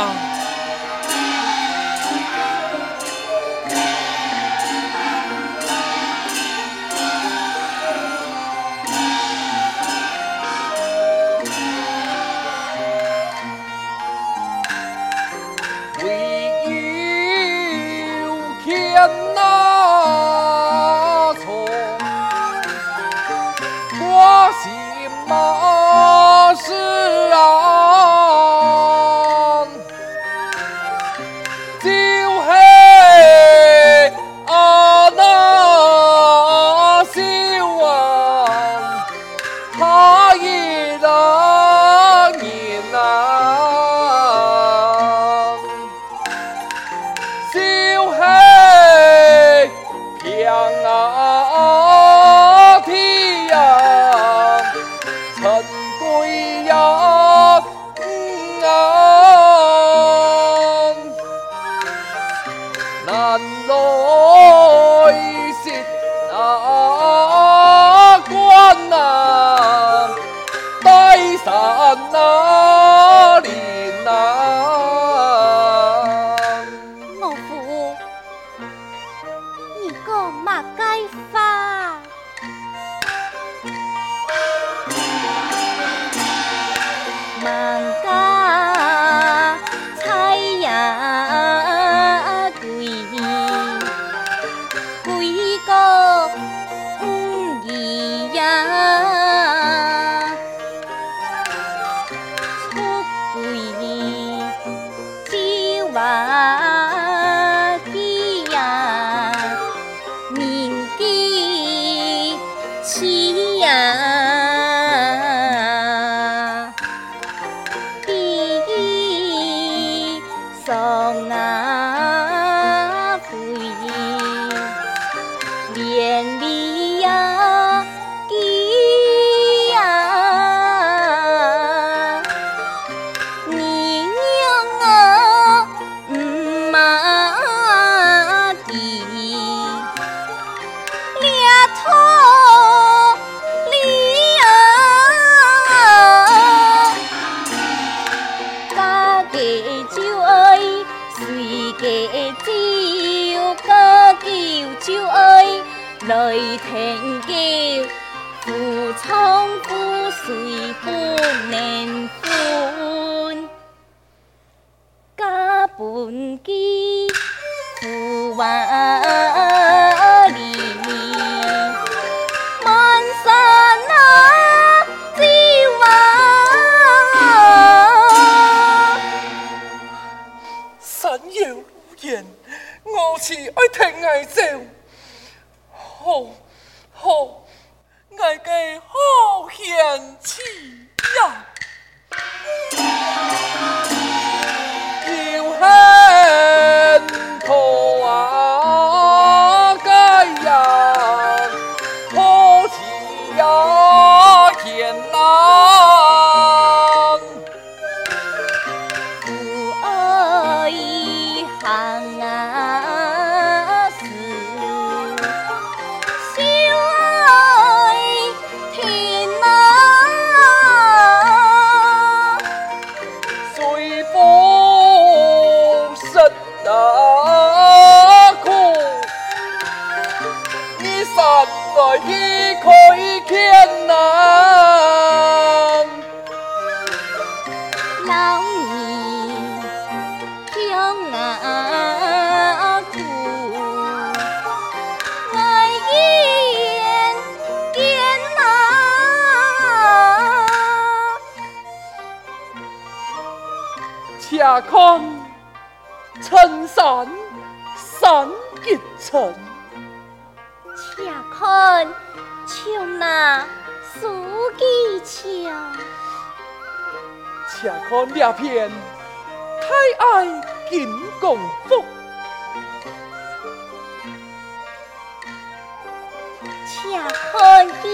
息年份，家本机不万里，满山啊只望。山有无言，我是爱听爱走。且看这片太爱金刚福，且看见，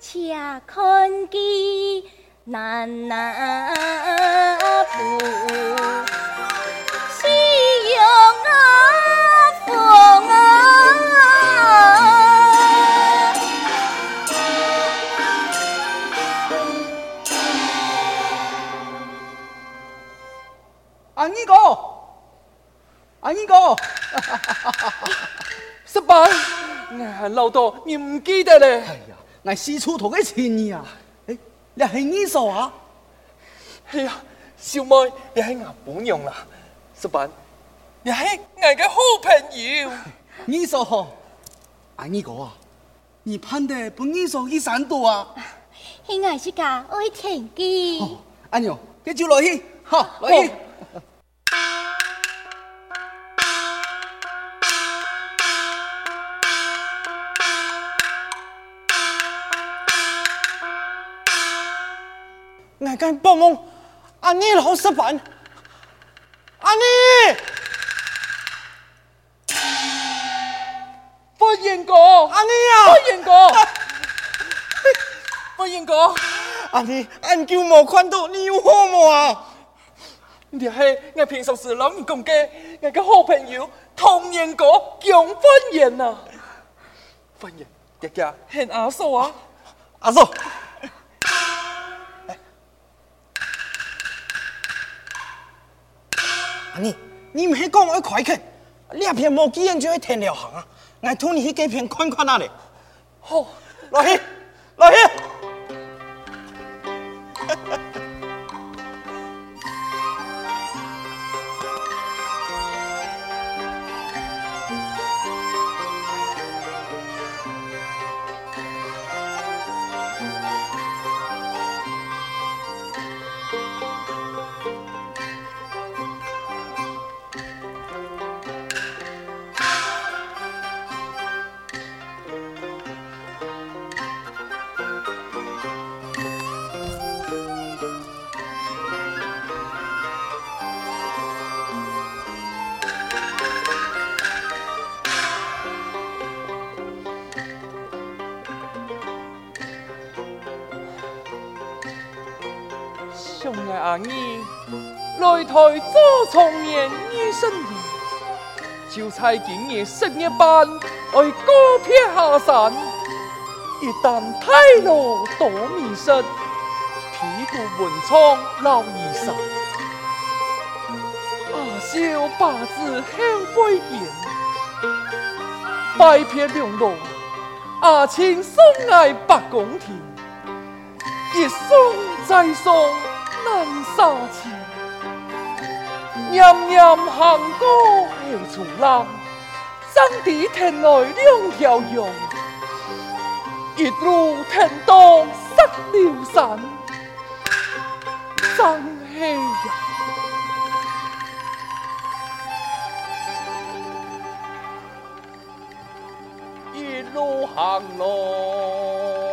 且看见南南步。阿英哥，十八，俺老多你唔记得咧？哎呀，俺四处同个亲呀！哎，你系你嫂啊？哎呀，小妹，你系俺姑娘啦。十八，你系俺嘅好朋友。你嫂好，阿英哥啊，你盼得不你嫂一山多啊？系俺是家爱田鸡。阿娘，跟住落去，好，落去。敢报梦，阿妮老实办，阿妮，不应哥，阿妮啊，不应哥，不应哥，阿妮，俺就冇看到你有好么啊？你系我平常时老你讲嘅，我嘅好朋友童年哥蒋欢颜啊，欢颜，爹爹系阿嫂啊，阿嫂。你你唔系讲我快去，两片冇几人就会停了行啊！我托你去这片看看那里。好，来去，来去。阿姨，来台做从年二十年，就在今年十月半，爱告别下山。一旦太老多迷失，屁股文创老衣裳。阿秀八字后背影，拜别两路，阿亲送爱八公田，一送再送。难杀气，炎炎行过后重浪，上地天来两条羊，一路天东失了山，真气呀！一路行路。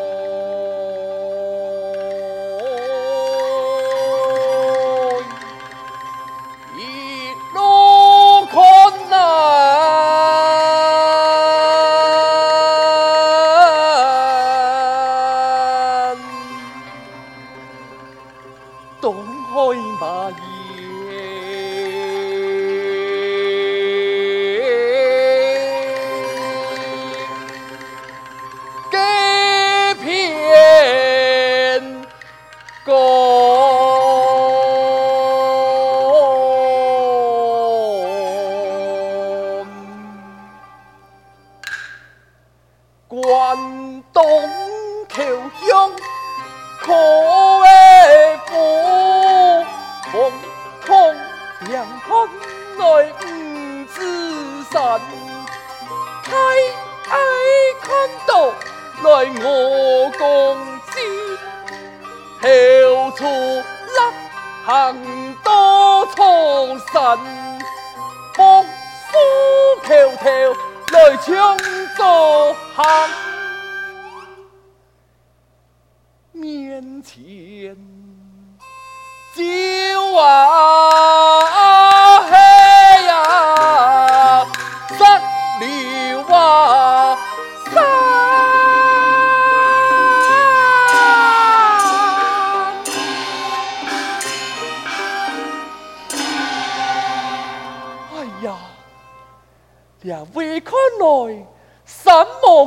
远东求香，苦为苦，空眼看来不知神，开眼看到来我共知后处得行多错神，风疏条条。在强盗行面前叫啊。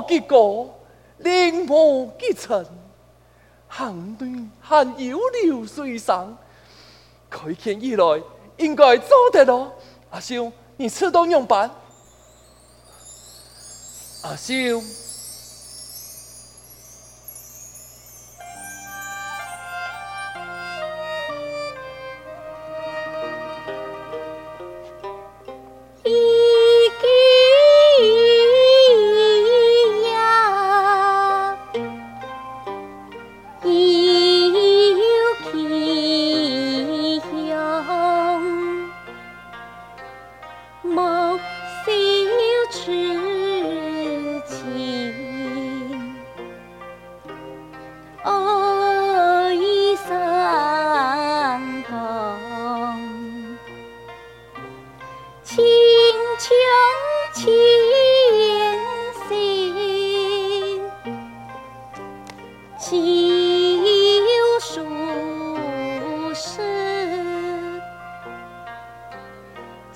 结果令我激情行端行有流水上开建以来应该做得到阿修你吃东用板。阿修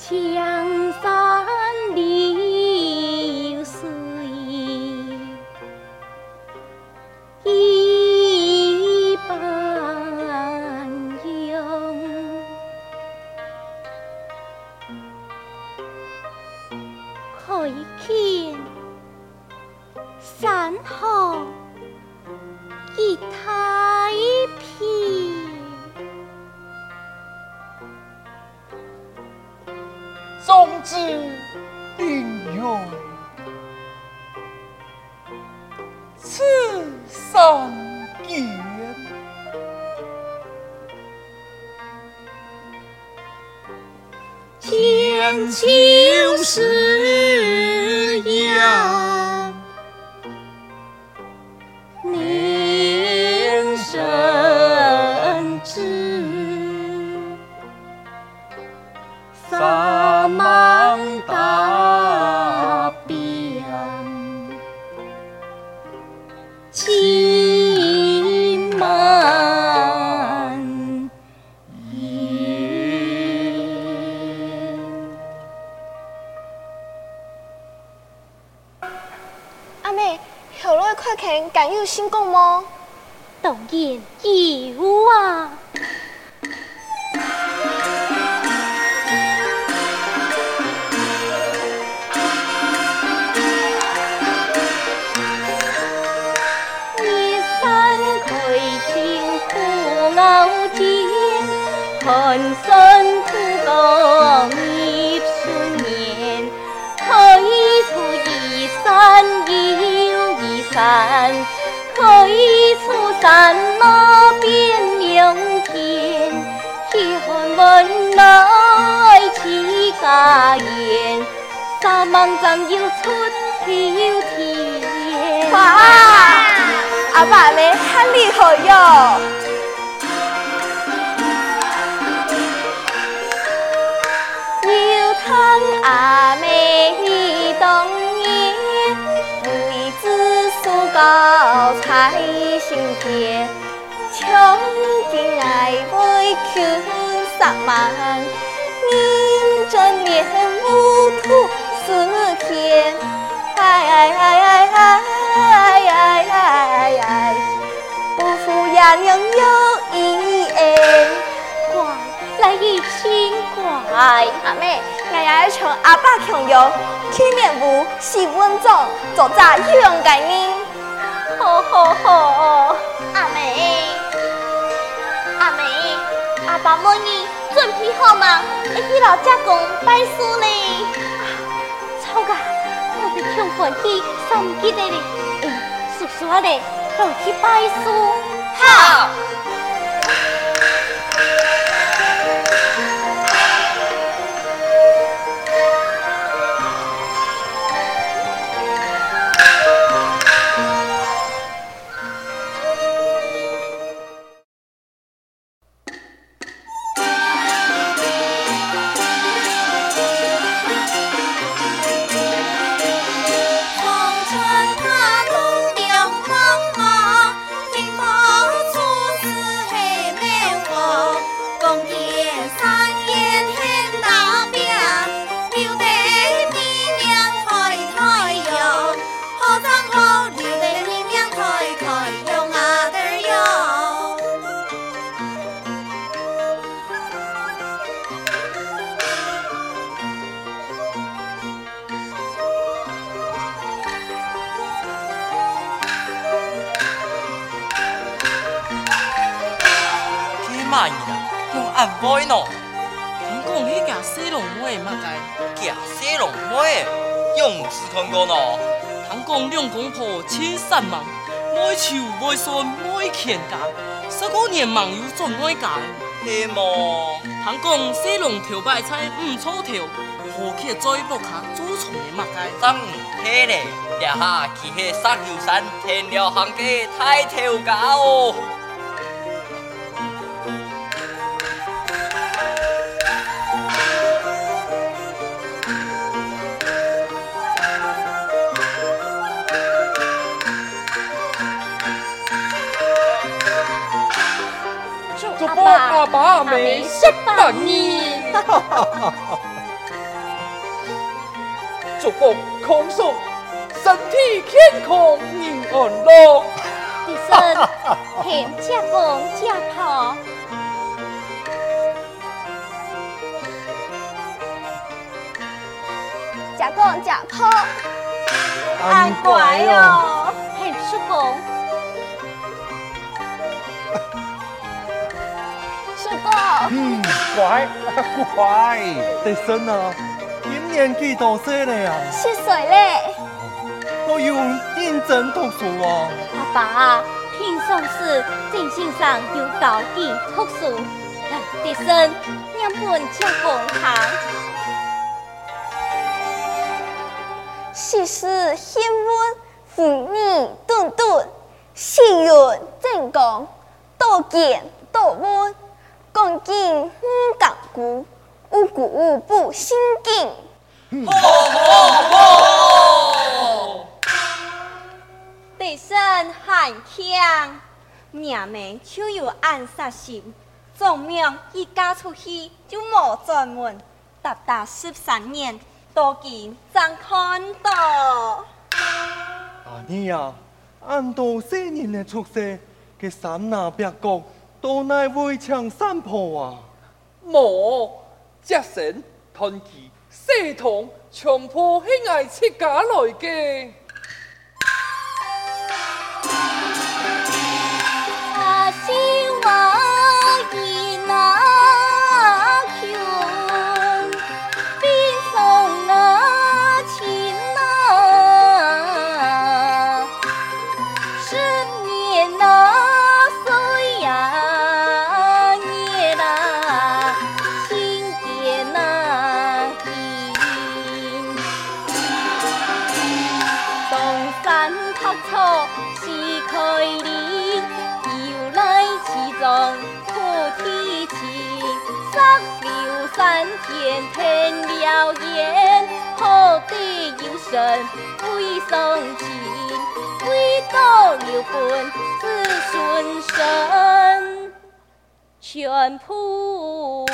墙上天晴时呀。见义父啊！言，山芒长又春天又甜。哇，阿爸你好厉害哟！牛汤阿妹冬眠，梅子苏高采心甜。穷尽爱为穷上忙，认真面目吐丝天，哎哎哎哎哎哎哎哎哎，不负爷娘有一恩，乖，来一心乖。阿妹，爷爷从阿爸强游，体面无，是稳重，做咋有样概念？好好爸母呢？准备好吗？一起老遮公拜师呢。啊，草啊，我的庆元去送给你呢。嗯，叔叔啊，咧，落去拜师。好。安慰喏。听讲迄架西龙妹嘛该，架西龙妹，勇士看过喏。听讲两公婆千山忙，爱树爱孙爱全家，十五年忙又做爱家。嘿么？听讲西龙头白菜唔错头，何其在屋下做从的嘛该。真唔嘿咧，呀哈，去迄三九山天了行嘅太头家哦。祝福阿爸阿妹十八年，祝福康叔身体健康人安乐。第三，添家公家婆，家公家婆，安乖哦，添叔公，嗯，乖，乖，弟孙啊，今年几多岁了呀？十岁嘞，我用认真读书啊。阿爸啊，平常时精神上有高低读书，第三，两本家公堂，世事险恶，妇女顿顿，世运正公，多见多闻，恭敬唔敢顾，无故无不心敬。第三汉强，娘们就有暗杀心，总命一嫁出去就冇转门，达达十三年，多见真看到。阿你呀，按到四年的出世，给三拿白角都乃围墙山坡啊。莫只神团结系统，强迫喜爱出家来嘅。本子孙生，全谱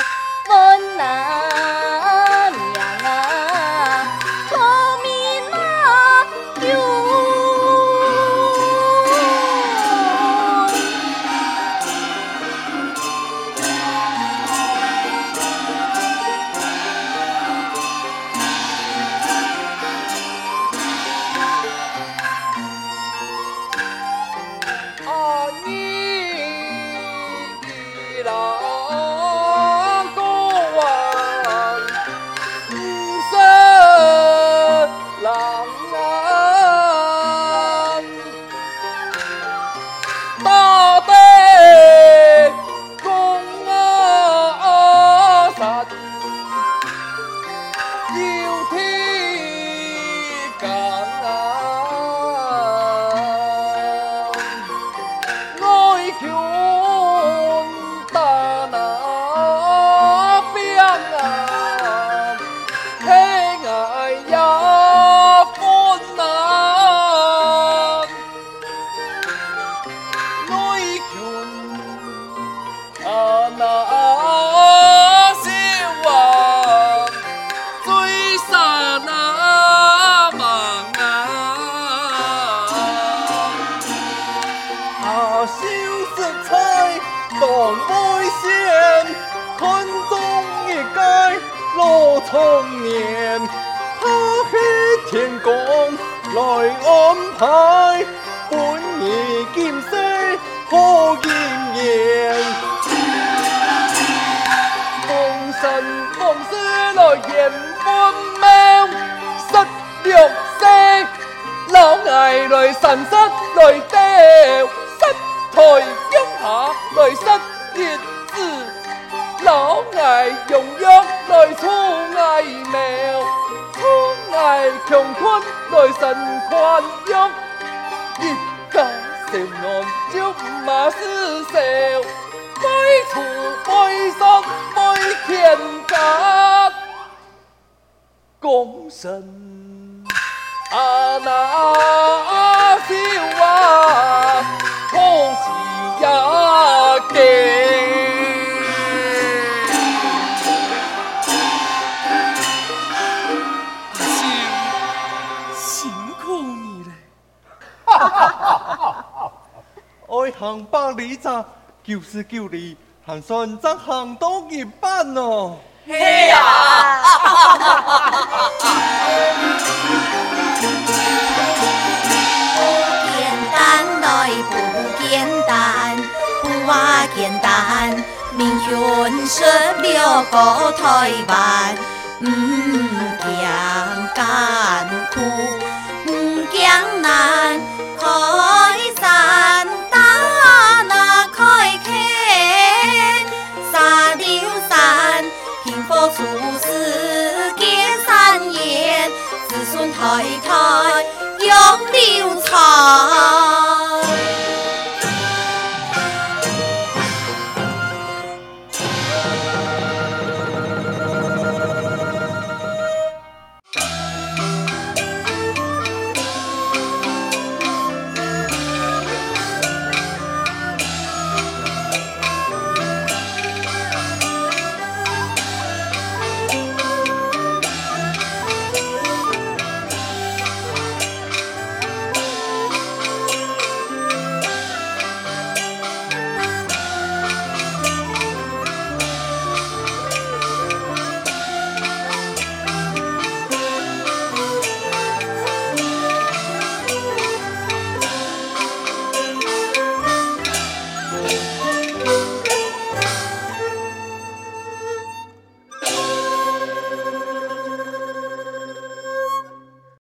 问那阿小食菜当梅仙，看中一街罗청年，他系天公来安排，本意剑色可见言。往事来现欢貌，十六岁老艾来神失来吊，失台脚下来失叶子，老艾用药来除艾苗，除艾穷困来神宽裕，一家小安就马思少。为厝为山为天家，功臣啊那秀啊，红旗呀给。阿秀，辛苦你了。哈哈哈哈哈！爱行百里长。九十九里，还算真行到一半哦。嘿呀！简单，民权十六个台湾，唔讲艰苦，唔讲难，开山。出世结善缘，子孙代代永流传。